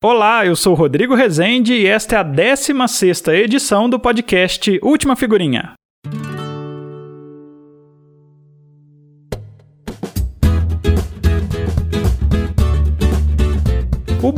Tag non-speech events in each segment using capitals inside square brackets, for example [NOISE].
Olá, eu sou Rodrigo Rezende e esta é a 16ª edição do podcast Última Figurinha.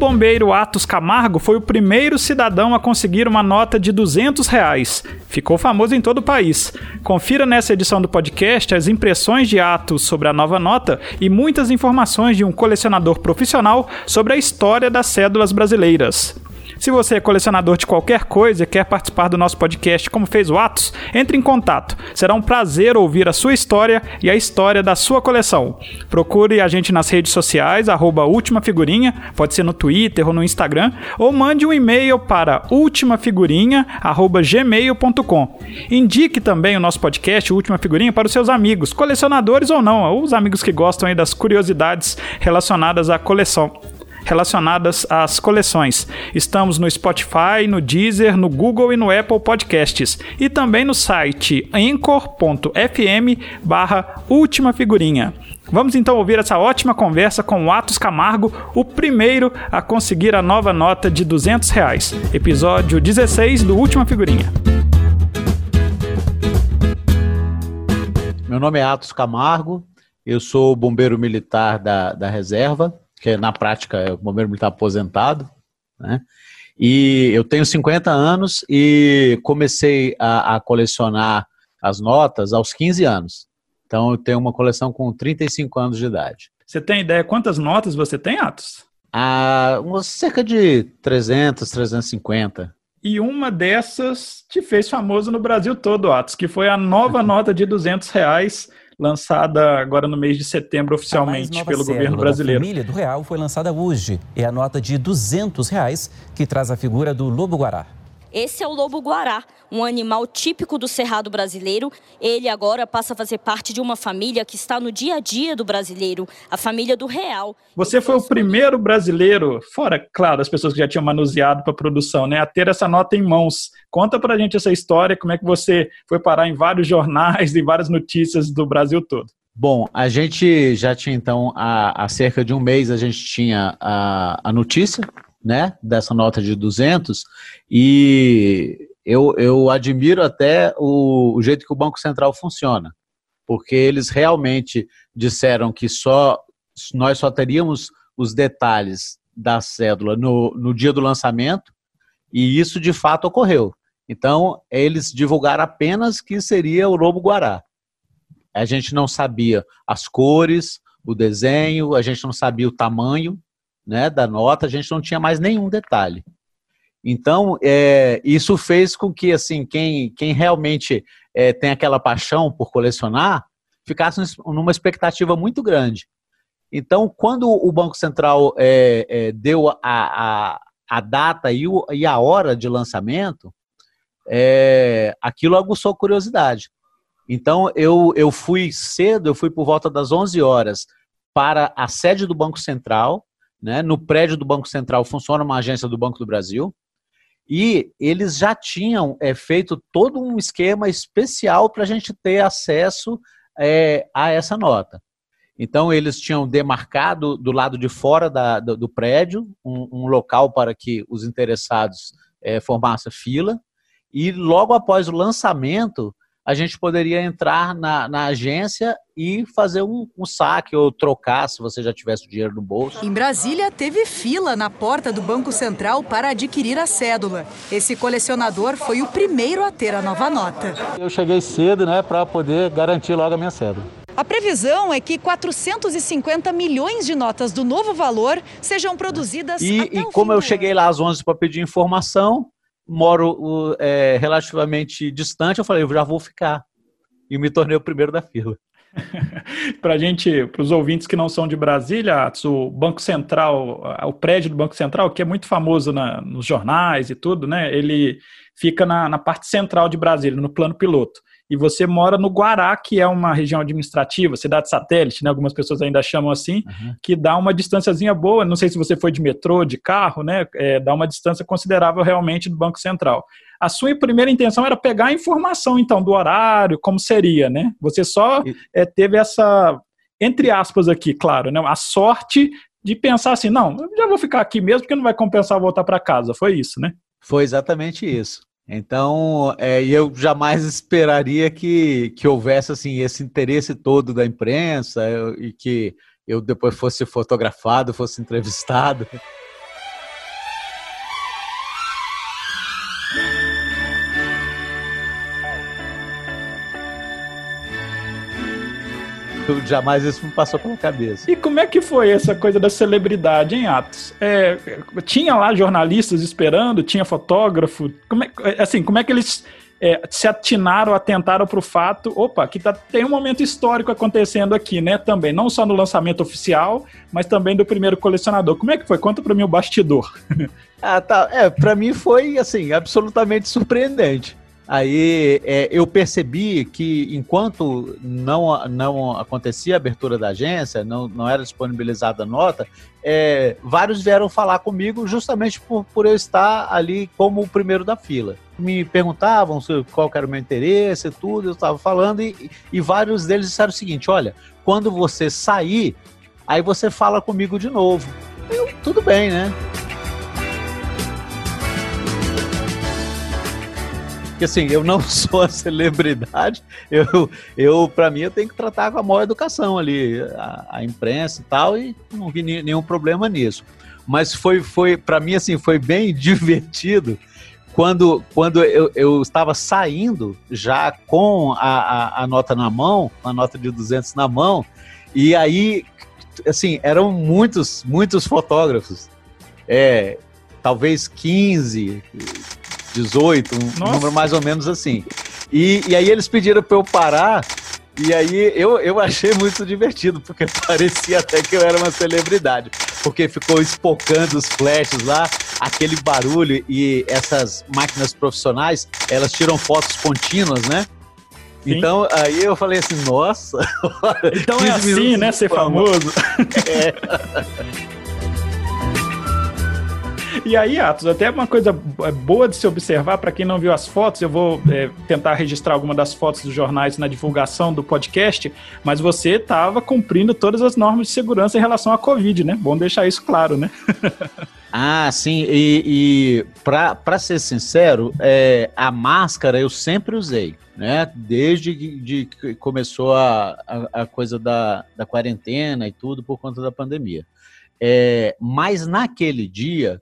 Bombeiro Atos Camargo foi o primeiro cidadão a conseguir uma nota de 200 reais. Ficou famoso em todo o país. Confira nessa edição do podcast as impressões de Atos sobre a nova nota e muitas informações de um colecionador profissional sobre a história das cédulas brasileiras. Se você é colecionador de qualquer coisa e quer participar do nosso podcast como fez o Atos, entre em contato. Será um prazer ouvir a sua história e a história da sua coleção. Procure a gente nas redes sociais, arroba Última Figurinha, pode ser no Twitter ou no Instagram, ou mande um e-mail para ultimafigurinha.gmail.com. Indique também o nosso podcast Última Figurinha para os seus amigos, colecionadores ou não, ou os amigos que gostam das curiosidades relacionadas à coleção relacionadas às coleções. Estamos no Spotify, no Deezer, no Google e no Apple Podcasts. E também no site anchor.fm barra Última Figurinha. Vamos então ouvir essa ótima conversa com o Atos Camargo, o primeiro a conseguir a nova nota de 200 reais. Episódio 16 do Última Figurinha. Meu nome é Atos Camargo, eu sou bombeiro militar da, da reserva que na prática é o bombeiro militar aposentado, né? E eu tenho 50 anos e comecei a, a, colecionar as notas aos 15 anos. Então eu tenho uma coleção com 35 anos de idade. Você tem ideia quantas notas você tem, Atos? Ah, cerca de 300, 350. E uma dessas te fez famoso no Brasil todo, Atos, que foi a nova [LAUGHS] nota de 200 reais lançada agora no mês de setembro oficialmente pelo governo brasileiro. A família do real foi lançada hoje. É a nota de 200 reais que traz a figura do lobo guará. Esse é o lobo guará, um animal típico do cerrado brasileiro. Ele agora passa a fazer parte de uma família que está no dia a dia do brasileiro, a família do real. Você foi o primeiro brasileiro, fora, claro, as pessoas que já tinham manuseado para a produção, né, a ter essa nota em mãos. Conta para a gente essa história, como é que você foi parar em vários jornais [LAUGHS] e várias notícias do Brasil todo. Bom, a gente já tinha então, há, há cerca de um mês, a gente tinha a, a notícia né, dessa nota de 200 e eu, eu admiro até o, o jeito que o Banco Central funciona, porque eles realmente disseram que só nós só teríamos os detalhes da cédula no, no dia do lançamento e isso de fato ocorreu. Então, eles divulgaram apenas que seria o lobo guará. A gente não sabia as cores, o desenho, a gente não sabia o tamanho, né, da nota, a gente não tinha mais nenhum detalhe. Então, é, isso fez com que, assim, quem, quem realmente é, tem aquela paixão por colecionar, ficasse numa expectativa muito grande. Então, quando o Banco Central é, é deu a, a, a data e, o, e, a hora de lançamento, é, aquilo aguçou curiosidade. Então, eu, eu fui cedo, eu fui por volta das 11 horas para a sede do Banco Central, né? No prédio do Banco Central funciona uma agência do Banco do Brasil. E eles já tinham é, feito todo um esquema especial para a gente ter acesso é, a essa nota. Então, eles tinham demarcado do lado de fora da, do, do, prédio um, um, local para que os interessados é, formassem fila. E logo após o lançamento, a gente poderia entrar na, na agência e fazer um, um, saque ou trocar se você já tivesse o dinheiro no bolso. Em Brasília, teve fila na porta do Banco Central para adquirir a cédula. Esse colecionador foi o primeiro a ter a nova nota. Eu cheguei cedo, né, para poder garantir logo a minha cédula. A previsão é que 450 milhões de notas do novo valor sejam produzidas e, até e como eu cheguei lá às 11 para pedir informação, moro é, relativamente distante, eu falei, eu já vou ficar. E me tornei o primeiro da fila. [LAUGHS] para gente, para os ouvintes que não são de Brasília, o Banco Central, o prédio do Banco Central, que é muito famoso na, nos jornais e tudo, né? Ele fica na, na parte central de Brasília, no plano piloto e você mora no Guará, que é uma região administrativa, cidade satélite, né? Algumas pessoas ainda chamam assim, uhum. que dá uma distânciazinha boa. Não sei se você foi de metrô, de carro, né? É, dá uma distância considerável realmente do Banco Central. A sua primeira intenção era pegar a informação, então, do horário, como seria, né? Você só é, teve essa, entre aspas aqui, claro, né? A sorte de pensar assim, não, eu já vou ficar aqui mesmo porque não vai compensar voltar para casa. Foi isso, né? Foi exatamente isso. Então, é, eu jamais esperaria que, que houvesse assim esse interesse todo da imprensa eu, e que eu depois fosse fotografado, fosse [LAUGHS] entrevistado. Jamais isso me passou pela cabeça. E como é que foi essa coisa da celebridade em Atos? É, tinha lá jornalistas esperando, tinha fotógrafo. Como é, assim, como é que eles é, se atinaram, atentaram para o fato, opa, que tá, tem um momento histórico acontecendo aqui, né? Também, não só no lançamento oficial, mas também do primeiro colecionador. Como é que foi? Conta para mim o bastidor. ah, tá. É, para mim foi assim absolutamente surpreendente. Aí é, eu percebi que enquanto não, não acontecia a abertura da agência, não, não era disponibilizada a nota, é, vários vieram falar comigo justamente por, por eu estar ali como o primeiro da fila. Me perguntavam qual era o meu interesse e tudo, eu estava falando, e, e vários deles disseram o seguinte: olha, quando você sair, aí você fala comigo de novo. Eu, tudo bem, né? Porque assim, eu não [LAUGHS] sou a celebridade, eu, eu para mim, eu tenho que tratar com a maior educação ali, a, a imprensa e tal, e não vi nenhum problema nisso. Mas foi, foi para mim, assim, foi bem [LAUGHS] divertido quando, quando eu, eu estava saindo já com a, a, a, nota na mão, a nota de 200 na mão, e aí, assim, eram muitos, muitos fotógrafos. É, talvez 15, 18, um Nossa. número mais ou menos assim. E, e aí eles pediram para eu parar, e aí eu, eu achei muito divertido, porque [LAUGHS] parecia até que eu era uma celebridade. Porque ficou espocando os flashes lá, aquele barulho e essas máquinas profissionais, elas tiram fotos contínuas, né? Sim. Então, aí eu falei assim, nossa. [LAUGHS] Então é assim, né? Ser famoso. [LAUGHS] É. E aí, Atos, até uma coisa é, boa de se observar, para quem não viu as fotos, eu vou é, tentar registrar alguma das fotos dos jornais na divulgação do podcast, mas você estava cumprindo todas as normas de segurança em relação à Covid, né? Bom deixar isso claro, né? [LAUGHS] ah, sim, e, e para ser sincero, é, a máscara eu sempre usei. Né? Desde de que começou a, a, a coisa da, da quarentena e tudo por conta da pandemia. É, mas naquele dia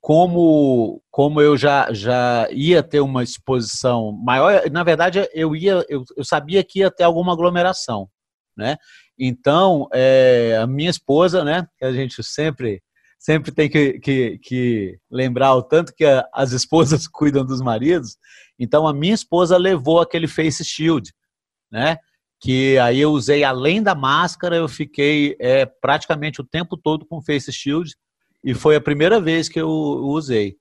como, como eu já, já ia ter uma exposição maior, na verdade eu ia eu, eu sabia que ia ter alguma aglomeração, né? Então é, a minha esposa, né? Que a gente sempre sempre tem que, que, que lembrar o tanto que a, as esposas [LAUGHS] cuidam dos maridos. Então a minha esposa levou aquele face shield, né? Que aí eu usei além da máscara, eu fiquei é, praticamente o tempo todo com face shield e foi a primeira vez que eu usei,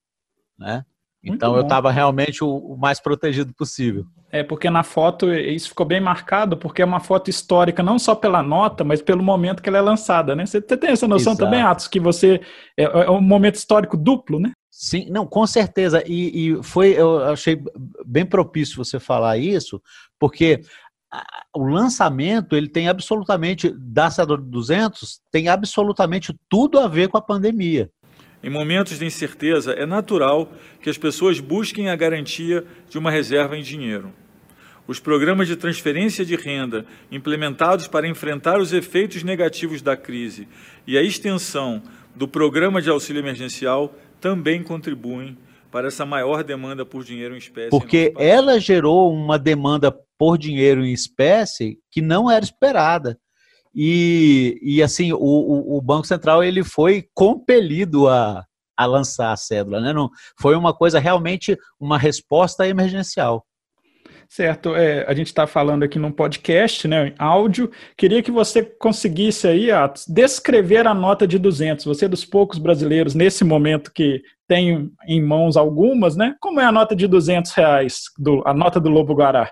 né? Então eu estava realmente o, mais protegido possível. É, porque na foto isso ficou bem marcado, porque é uma foto histórica, não só pela nota, mas pelo momento que ela é lançada, né? Você tem essa noção Exato. também, Atos, que você. É, é, um momento histórico duplo, né? Sim, não, com certeza. E, e foi, eu achei bem propício você falar isso, porque o lançamento ele tem absolutamente da Cedor 200 tem absolutamente tudo a ver com a pandemia. Em momentos de incerteza, é natural que as pessoas busquem a garantia de uma reserva em dinheiro. Os programas de transferência de renda implementados para enfrentar os efeitos negativos da crise e a extensão do programa de auxílio emergencial também contribuem para essa maior demanda por dinheiro em espécie. Porque ela gerou uma demanda por dinheiro em espécie que não era esperada. E, e assim, o, o Banco Central ele foi compelido a, a lançar a cédula, né? Não, foi uma coisa realmente uma resposta emergencial. Certo, é, a gente está falando aqui num podcast, né, áudio. Queria que você conseguisse aí, Atos, descrever a nota de 200. Você é dos poucos brasileiros nesse momento que tem em mãos algumas, né? Como é a nota de 200 reais, do, a nota do Lobo Guará?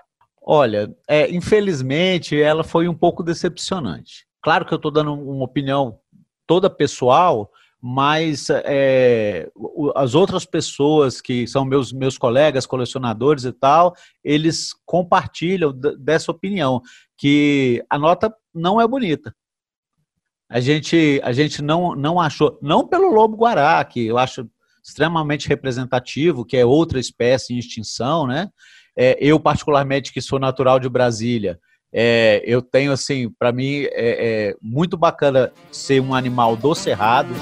Olha, é, infelizmente ela foi um pouco decepcionante. Claro que eu estou dando uma opinião toda pessoal, mas é, as outras pessoas que são meus, meus colegas, colecionadores e tal, eles compartilham dessa opinião, que a nota não é bonita. A gente, a gente não, não achou, não pelo lobo-guará, que eu acho extremamente representativo, que é outra espécie em extinção, né? É, eu, particularmente, que sou natural de Brasília, é, eu tenho, assim, para mim, é, é, muito bacana ser um animal do cerrado.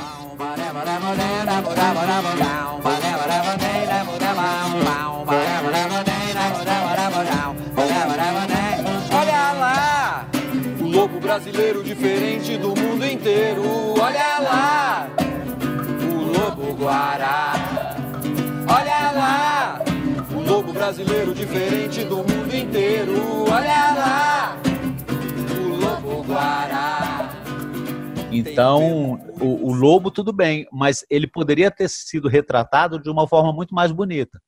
Brasileiro diferente do mundo inteiro. Olha lá, o lobo guará. Então, o, o lobo, tudo bem, mas ele poderia ter sido retratado de uma forma muito mais bonita.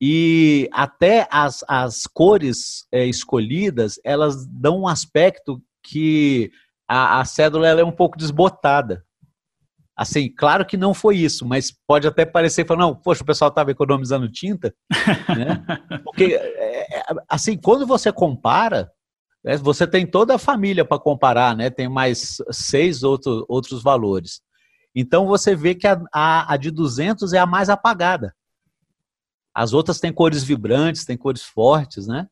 E até as, as cores é, escolhidas, elas dão um aspecto que a, a cédula ela é um pouco desbotada. Assim, claro que não foi isso, mas pode até parecer, falar, não, poxa, o pessoal estava economizando tinta, [LAUGHS] né? Porque, é, é, assim, quando você compara, né, você tem toda a família para comparar, né? Tem mais seis outro, outros valores. Então, você vê que a, a, a de 200 é a mais apagada. As outras têm cores vibrantes, têm cores fortes, né?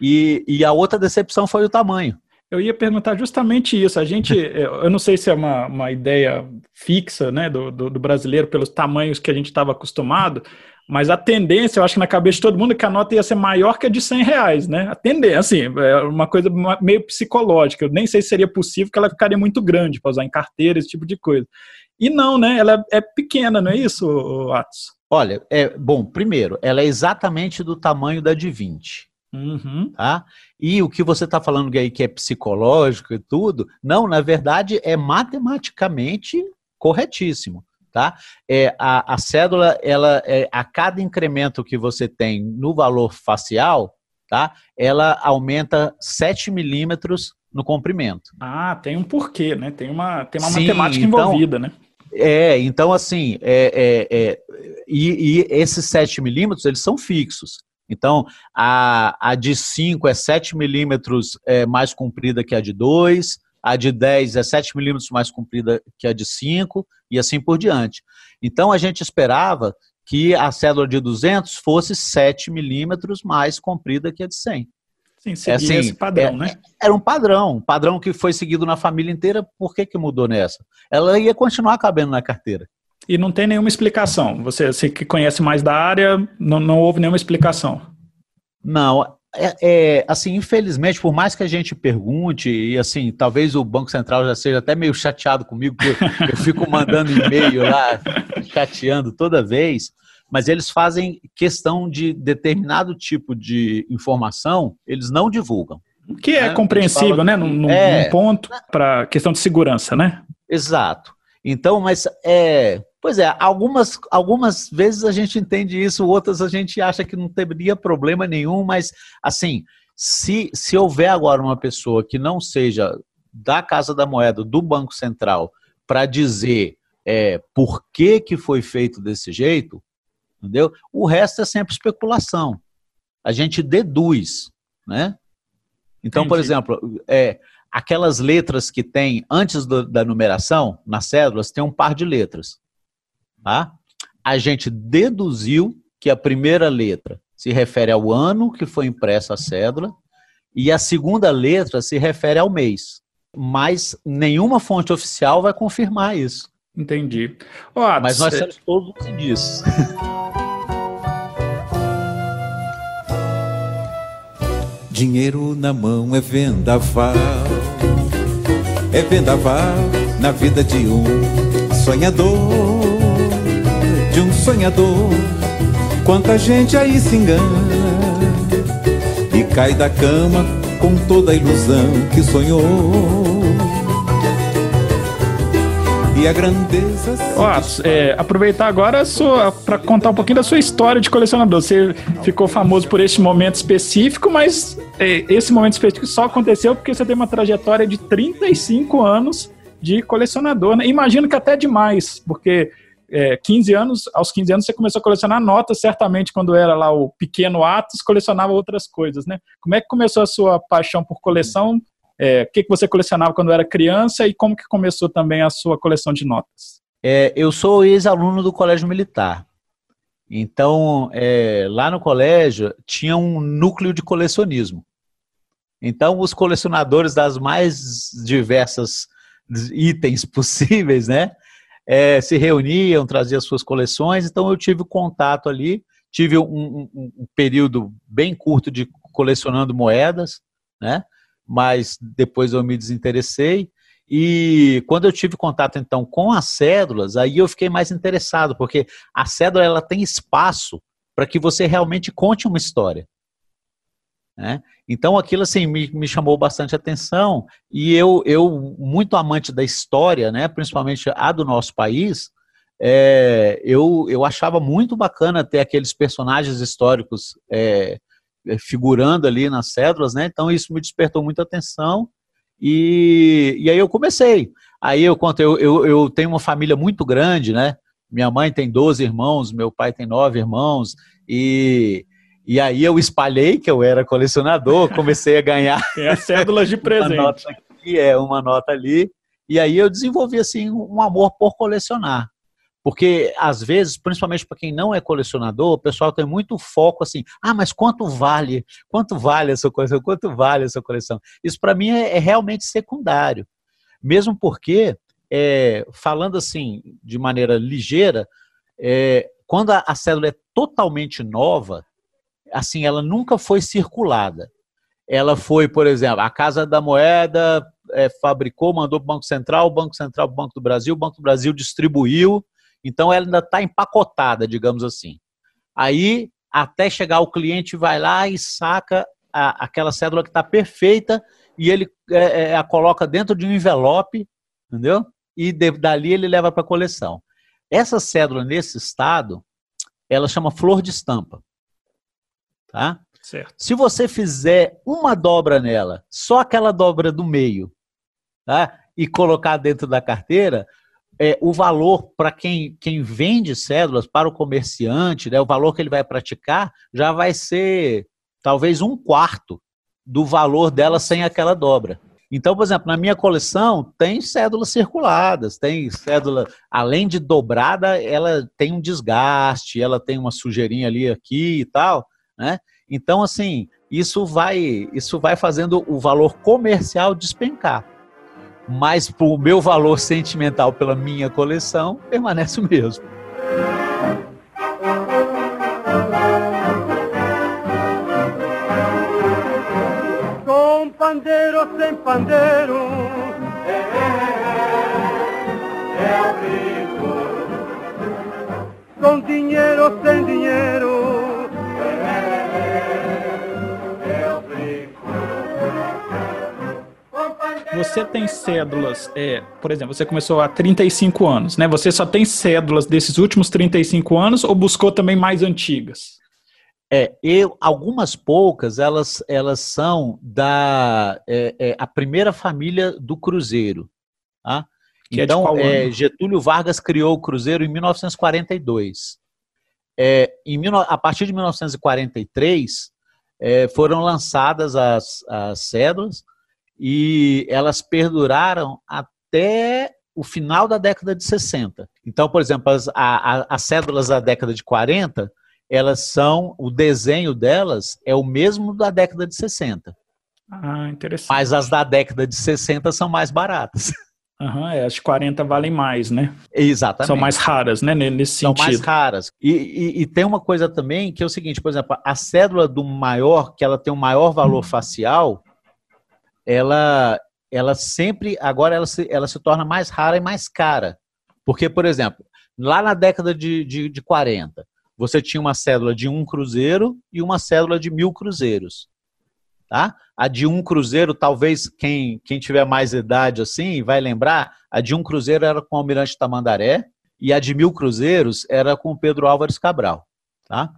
E, e a outra decepção foi o tamanho. Eu ia perguntar justamente isso. A gente, [LAUGHS] eu não sei se é uma, uma ideia fixa né, do, do, do brasileiro pelos tamanhos que a gente estava acostumado, mas a tendência, eu acho que na cabeça de todo mundo, é que a nota ia ser maior que a de 100 reais, né? A tendência, assim, é uma coisa meio psicológica. Eu nem sei se seria possível que ela ficaria muito grande para usar em carteira, esse tipo de coisa. E não, né? Ela é pequena, não é isso, Atos? Olha, é bom. Primeiro, ela é exatamente do tamanho da de 20. Uhum. Tá? E o que você está falando aí que é psicológico e tudo, não, na verdade é matematicamente corretíssimo. Tá? É, a, a cédula, ela, é, a cada incremento que você tem no valor facial, tá? ela aumenta 7 milímetros no comprimento. Ah, tem um porquê, né? Tem uma, tem uma Sim, matemática então, envolvida, né? É, então assim, é, é, é e, e, esses 7 milímetros, eles são fixos. Então, a, a de 5 é 7 milímetros é, mais comprida que a de 2, a de 10 é 7 milímetros mais comprida que a de 5, e assim por diante. Então, a gente esperava que a célula de 200 fosse 7 milímetros mais comprida que a de 100. Sim, seguia é assim, esse padrão, é, né? Era um padrão, um padrão que foi seguido na família inteira. Por que, que mudou nessa? Ela ia continuar cabendo na carteira. E não tem nenhuma explicação. Você, você que conhece mais da área, não, não houve nenhuma explicação. Não, é, é, assim, infelizmente, por mais que a gente pergunte, e assim, talvez o Banco Central já seja até meio chateado comigo, porque eu fico mandando e-mail lá, chateando toda vez, mas eles fazem questão de determinado tipo de informação, eles não divulgam. Que é né? compreensível, né? Num, num, é, num ponto para questão de segurança, né? Exato. Então, mas é. Pois é, algumas, algumas vezes a gente entende isso, outras a gente acha que não teria problema nenhum, mas assim, se, se houver agora uma pessoa que não seja da Casa da Moeda, do Banco Central, para dizer é, por que, que foi feito desse jeito, entendeu? O resto é sempre especulação. A gente deduz, né? Então, Entendi. por exemplo, é, aquelas letras que tem antes do, da numeração, nas cédulas, tem um par de letras. Tá? A gente deduziu que a primeira letra se refere ao ano que foi impressa a cédula e a segunda letra se refere ao mês. Mas nenhuma fonte oficial vai confirmar isso. Entendi. Mas nós temos todos os indícios. [LAUGHS] Dinheiro na mão é vendaval, é vendaval na vida de um sonhador, sonhador. Quanta gente aí se engana e cai da cama com toda a ilusão que sonhou e a grandeza. Ó, é, aproveitar agora para contar um pouquinho da sua história de colecionador. Você ficou famoso por este momento específico, mas é, esse momento específico só aconteceu porque você tem uma trajetória de 35 anos de colecionador. Né? Imagino que até demais, porque é, 15 anos, aos 15 anos você começou a colecionar notas, certamente quando era lá o pequeno Atos, colecionava outras coisas, né? Como é que começou a sua paixão por coleção É, o que, que você colecionava quando era criança e como que começou também a sua coleção de notas? É, eu sou ex-aluno do Colégio Militar. Então, é, lá no colégio tinha um núcleo de colecionismo. Então, os colecionadores das mais diversas itens [LAUGHS] possíveis, né, é, se reuniam, traziam suas coleções. Então, eu tive contato ali, tive um, um, um período bem curto de colecionando moedas, né, mas depois eu me desinteressei. E quando eu tive contato então com as cédulas, aí eu fiquei mais interessado, porque a cédula ela tem espaço para que você realmente conte uma história. Né? Então aquilo assim me, me chamou bastante atenção e eu, eu muito amante da história, né, principalmente a do nosso país, é, eu, eu achava muito bacana ter aqueles personagens históricos é, figurando ali nas cédulas, né? Então isso me despertou muita atenção e, e aí eu comecei. Aí eu conto, eu, eu, eu tenho uma família muito grande, né? Minha mãe tem 12 irmãos, meu pai tem 9 irmãos, e, e aí eu espalhei que eu era colecionador, comecei a ganhar. Tem [LAUGHS] as cédulas de [LAUGHS] presente. uma nota aqui, é, uma nota ali. E aí eu desenvolvi assim um amor por colecionar. Porque, às vezes, principalmente para quem não é colecionador, o pessoal tem muito foco assim: ah, mas quanto vale? Quanto vale a sua coleção? Quanto vale a sua coleção? Isso, para mim, é, é, realmente secundário. Mesmo porque, é, falando assim, de maneira ligeira, é, quando a, a cédula é totalmente nova, assim, ela nunca foi circulada. Ela foi, por exemplo, a Casa da Moeda é, fabricou, mandou para o Banco Central, o Banco Central para o Banco do Brasil, o Banco do Brasil distribuiu, então ela ainda está empacotada, digamos assim. Aí, até chegar o cliente, vai lá e saca a, aquela cédula que está perfeita e ele é, é, a coloca dentro de um envelope, entendeu? E de, dali ele leva para a coleção. Essa cédula nesse estado, ela chama flor de estampa. Tá? Certo. Se você fizer uma dobra nela, só aquela dobra do meio, tá? E colocar dentro da carteira, é, o valor para quem, quem vende cédulas, para o comerciante, né, o valor que ele vai praticar, já vai ser talvez um quarto do valor dela sem aquela dobra. Então, por exemplo, na minha coleção tem cédulas circuladas, tem cédula, além de dobrada, ela tem um desgaste, ela tem uma sujeirinha ali aqui e tal, né? Então, assim, isso vai, isso vai fazendo o valor comercial despencar mas o meu valor sentimental pela minha coleção permanece o mesmo. Com pandeiro sem pandeiro, é, é o brinco. Com dinheiro sem dinheiro. Você tem cédulas, é, por exemplo, você começou há 35 anos, né? Você só tem cédulas desses últimos 35 anos ou buscou também mais antigas? É, eu, algumas poucas, elas, elas são da é, é, a primeira família do Cruzeiro. Tá? Que é então, é Getúlio Vargas criou o Cruzeiro em 1942. É, em, a partir de 1943, foram lançadas as, as cédulas, e elas perduraram até o final da década de 60. Então, por exemplo, as, a, as cédulas da década de 40, elas são, o desenho delas é o mesmo da década de 60. Ah, interessante. Mas as da década de 60 são mais baratas. [LAUGHS] Aham, é, as de 40 valem mais, né? Exatamente. São mais raras, né? Nesse sentido. São mais raras. E, e, e, tem uma coisa também que é o seguinte, por exemplo, a cédula do maior, que ela tem um maior valor hum. facial, ela, ela sempre, agora ela se, ela se torna mais rara e mais cara. Porque, por exemplo, lá na década de, de, de 40, você tinha uma cédula de um cruzeiro e uma cédula de mil cruzeiros. Tá? A de um cruzeiro, talvez quem, quem tiver mais idade assim vai lembrar, a de um cruzeiro era com o Almirante Tamandaré e a de mil cruzeiros era com o Pedro Álvares Cabral. Tá?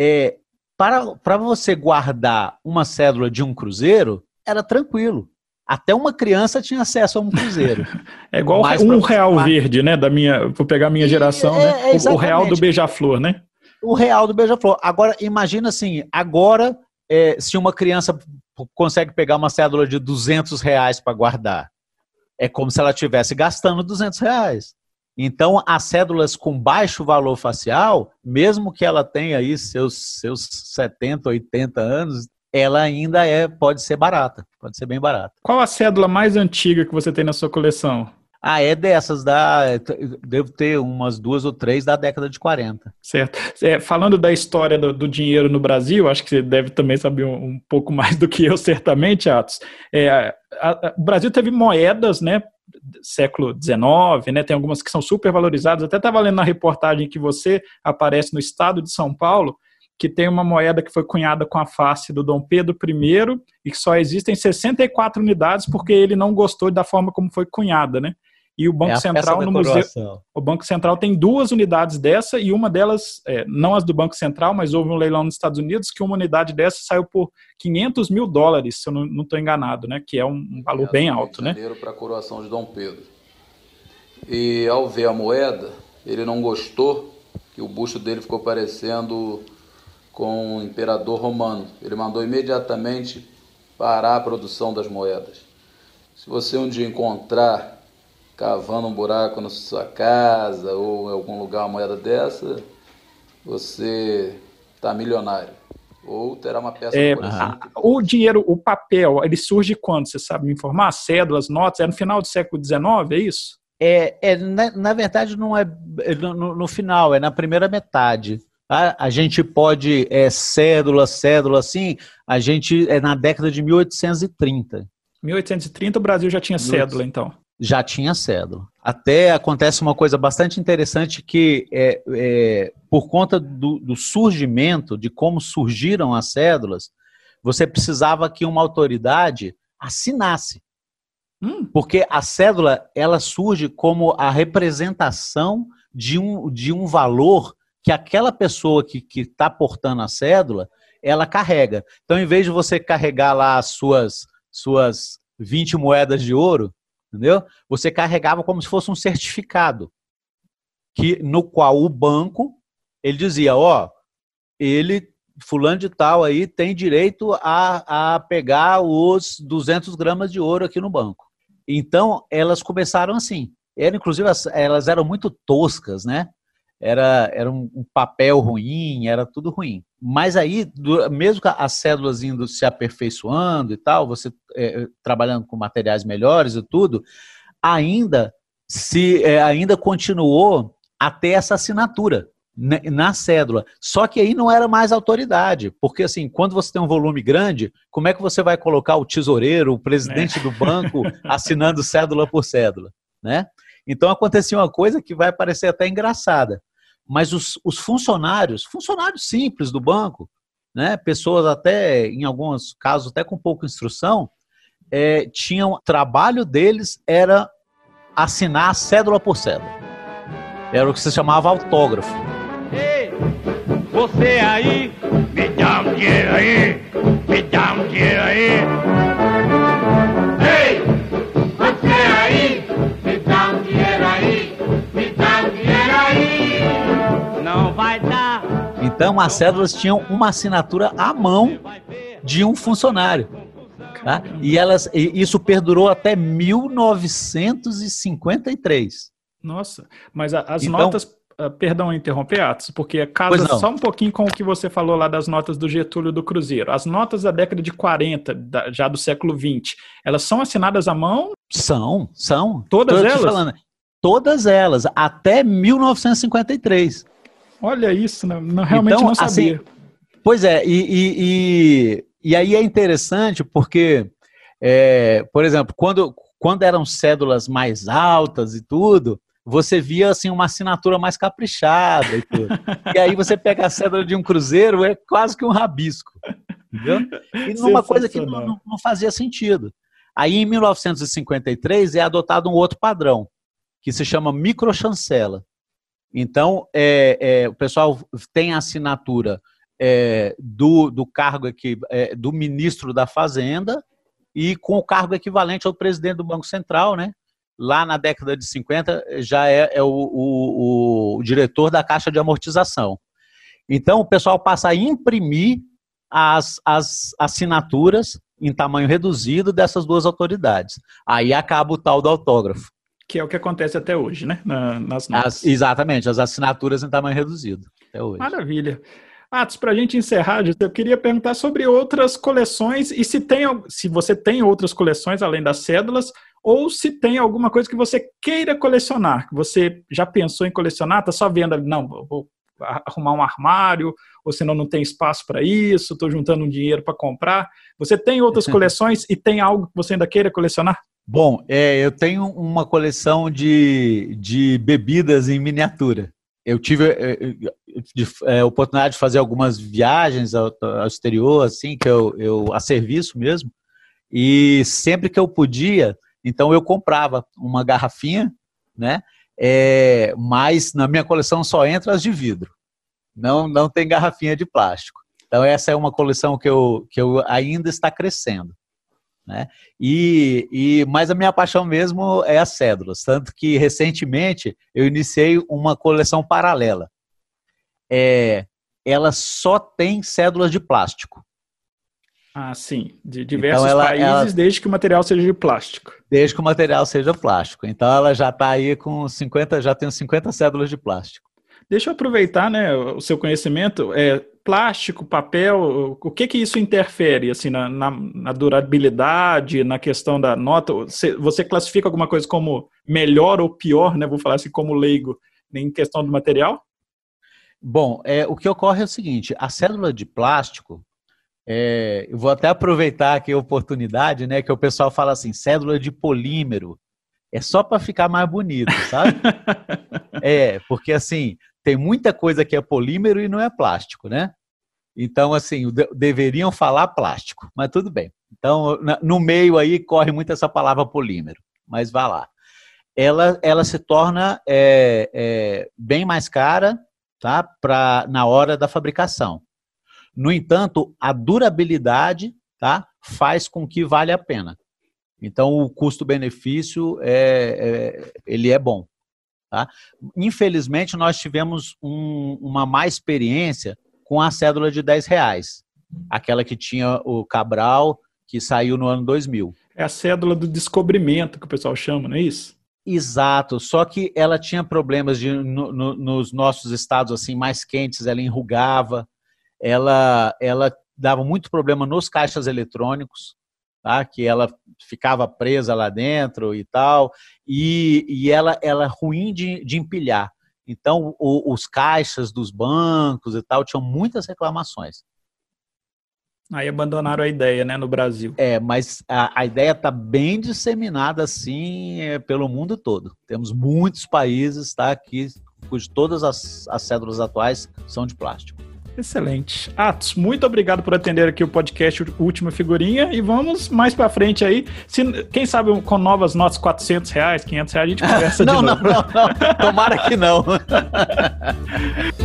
É, para, para você guardar uma cédula de um cruzeiro, era tranquilo. Até uma criança tinha acesso a um cruzeiro. [LAUGHS] é igual Mas um real verde, né? Da minha, vou pegar a minha geração, é, né? É o, o real do beija-flor, né? O real do beija-flor. Agora, imagina assim, agora, é, se uma criança consegue pegar uma cédula de 200 reais para guardar. É como se ela estivesse gastando 200 reais. Então, as cédulas com baixo valor facial, mesmo que ela tenha aí seus, seus 70, 80 anos, ela ainda é, pode ser barata, pode ser bem barata. Qual a cédula mais antiga que você tem na sua coleção? Ah, é dessas, da, devo ter umas duas ou três da década de 40. Certo. É, falando da história do, do, dinheiro no Brasil, acho que você deve também saber um, um pouco [LAUGHS] mais do que eu, certamente, Atos. É, a, a, o Brasil teve moedas, né, século XIX, né, tem algumas que são super valorizadas. Até estava lendo na reportagem que você aparece no estado de São Paulo, que tem uma moeda que foi cunhada com a face do Dom Pedro I e que só existem 64 unidades porque ele não gostou da forma como foi cunhada, né? E o Banco é Central no museu, o Banco Central tem duas unidades dessa e uma delas, é, não as do Banco Central, mas houve um leilão nos Estados Unidos que uma unidade dessa saiu por 500 mil dólares, se eu não estou enganado, né? Que é um, um valor bem alto, né? para a coroação de Dom Pedro. E ao ver a moeda, ele não gostou que o busto dele ficou parecendo com o imperador romano. Ele mandou imediatamente parar a produção das moedas. Se você um dia encontrar cavando um buraco na sua casa ou em algum lugar uma moeda dessa, você está milionário. Ou terá uma peça é, a, O dinheiro, o papel, ele surge quando? Você sabe me informar? Cédulas, notas? É no final do século XIX, é isso? É, é na, na verdade, não é, é no, no, final, é na primeira metade. A, a gente pode, é cédula, cédula, assim, a gente é na década de 1830. 1830 o Brasil já tinha cédula, então já tinha cédula. Até acontece uma coisa bastante interessante que é, é por conta do, do, surgimento, de como surgiram as cédulas, você precisava que uma autoridade assinasse. Hum. Porque a cédula ela surge como a representação de um, de um valor que aquela pessoa que está portando a cédula, ela carrega. Então, em vez de você carregar lá as suas, suas 20 moedas de ouro, entendeu? Você carregava como se fosse um certificado, que no qual o banco ele dizia, ó, ele fulano de tal aí tem direito a, a pegar os 200 gramas de ouro aqui no banco. Então elas começaram assim. Era inclusive elas eram muito toscas, né? Era, era um, papel ruim, era tudo ruim. Mas aí, mesmo as cédulas indo se aperfeiçoando e tal, você é, trabalhando com materiais melhores e tudo, ainda se é, ainda continuou até essa assinatura né, na cédula. Só que aí não era mais autoridade, porque assim, quando você tem um volume grande, como é que você vai colocar o tesoureiro, o presidente é. do banco assinando cédula por cédula, né? Então acontecia uma coisa que vai parecer até engraçada mas os, os funcionários, funcionários simples do banco, né, pessoas até, em alguns casos, até com pouca instrução, é, tinham, trabalho deles era assinar cédula por cédula. Era o que se chamava autógrafo. Ei, você aí, me dá um dinheiro aí, me dá um dinheiro aí. Então, as cédulas tinham uma assinatura à mão de um funcionário. Tá? E elas, isso perdurou até 1953. Nossa, mas as então, notas, uh, perdão interromper, Atos, porque casa só um pouquinho com o que você falou lá das notas do Getúlio do Cruzeiro. As notas da década de 40, da, já do século 20, elas são assinadas à mão? São, são. Todas elas? Falando, todas elas, até 1953. Olha isso, não, não realmente então, não sabia. Assim, pois é, e, e, e, e, aí é interessante porque, é, por exemplo, quando, quando eram cédulas mais altas e tudo, você via assim uma assinatura mais caprichada e tudo. e aí você pega a cédula de um cruzeiro, é quase que um rabisco. Entendeu? E numa coisa que não, não, não fazia sentido. Aí em 1953 é adotado um outro padrão, que se chama microchancela. Então, é, é, o pessoal tem a assinatura é, do, do cargo aqui, é, do ministro da Fazenda e com o cargo equivalente ao presidente do Banco Central, né? Lá na década de 50 já é, é o, o, o diretor da Caixa de Amortização. Então, o pessoal passa a imprimir as, as assinaturas em tamanho reduzido dessas duas autoridades. Aí acaba o tal do autógrafo. Que é o que acontece até hoje, né? Na, nas. As, exatamente, as assinaturas em tamanho reduzido. Até hoje. Maravilha. Atos, para a gente encerrar, eu queria perguntar sobre outras coleções e se tem, se você tem outras coleções além das cédulas, ou se tem alguma coisa que você queira colecionar, que você já pensou em colecionar, está só vendo, não, vou arrumar um armário, ou senão não tem espaço para isso, estou juntando um dinheiro para comprar. Você tem outras [LAUGHS] coleções e tem algo que você ainda queira colecionar? Bom, é, eu tenho uma coleção de, de bebidas em miniatura. Eu tive é, é, é oportunidade de fazer algumas viagens ao, ao exterior, assim, que eu, eu a serviço mesmo, e sempre que eu podia, então eu comprava uma garrafinha, né? É, mas na minha coleção só entra as de vidro. Não, não tem garrafinha de plástico. Então essa é uma coleção que eu, que eu ainda está crescendo. Né? E, e mas a minha paixão mesmo é as cédulas, tanto que recentemente eu iniciei uma coleção paralela. É, ela só tem cédulas de plástico. Ah, sim. De diversos então ela, países, ela, desde que o material seja de plástico. Desde que o material seja plástico. Então ela já está aí com 50, já tem 50 cédulas de plástico. Deixa eu aproveitar, né, o seu conhecimento. É, plástico, papel, o que que isso interfere, assim, na, na, na durabilidade, na questão da nota? Você, você, classifica alguma coisa como melhor ou pior, né, vou falar assim, como leigo, em questão do material? Bom, é, o que ocorre é o seguinte, a célula de plástico, é, eu vou até aproveitar aqui a oportunidade, né? Que o pessoal fala assim, cédula de polímero. É só para ficar mais bonito, sabe? [LAUGHS] é, porque assim, tem muita coisa que é polímero e não é plástico, né? Então, assim, deveriam falar plástico, mas tudo bem. Então, no meio aí corre muito essa palavra polímero, mas vá lá. Ela, ela se torna é, é, bem mais cara tá? Pra, na hora da fabricação. No entanto, a durabilidade tá, faz com que vale a pena. Então, o custo-benefício é, é, ele é bom. Tá? Infelizmente, nós tivemos um, uma má experiência com a cédula de 10 reais, aquela que tinha o Cabral, que saiu no ano 2000. É a cédula do descobrimento que o pessoal chama, não é isso? Exato, só que ela tinha problemas de, no, no, nos nossos estados assim mais quentes, ela enrugava, ela, ela dava muito problema nos caixas eletrônicos, tá? que ela ficava presa lá dentro e tal, e, e ela, ela ruim de, de empilhar. Então, o, os caixas dos bancos e tal tinham muitas reclamações. Aí abandonaram a ideia, né, no Brasil. É, mas a, a ideia está bem disseminada assim é, pelo mundo todo. Temos muitos países, tá, que cujo todas as, as cédulas atuais são de plástico. Excelente. Atos, muito obrigado por atender aqui o podcast Última Figurinha e vamos mais para frente aí. Se, quem sabe com novas notas 400 reais, 500 reais, a gente [LAUGHS] conversa não, de não, novo. Não, não, não. [LAUGHS] Tomara que não. [LAUGHS]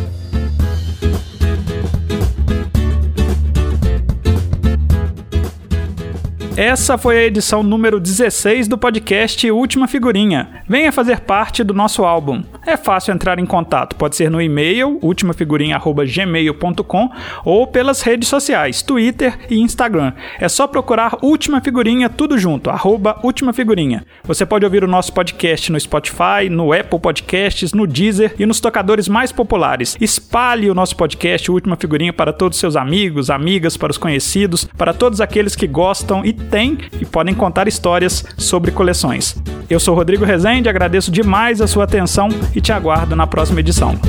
Essa foi a edição número 16 do podcast Última Figurinha. Venha fazer parte do nosso álbum. É fácil entrar em contato, pode ser no e-mail ultimafigurinha@gmail.com ou pelas redes sociais, Twitter e Instagram. É só procurar Última Figurinha tudo junto, arroba Última Figurinha. Você pode ouvir o nosso podcast no Spotify, no Apple Podcasts, no Deezer e nos tocadores mais populares. Espalhe o nosso podcast Última Figurinha para todos os seus amigos, amigas, para os conhecidos, para todos aqueles que gostam e têm e podem contar histórias sobre coleções. Eu sou Rodrigo Rezende, agradeço demais a sua atenção e te aguardo na próxima edição.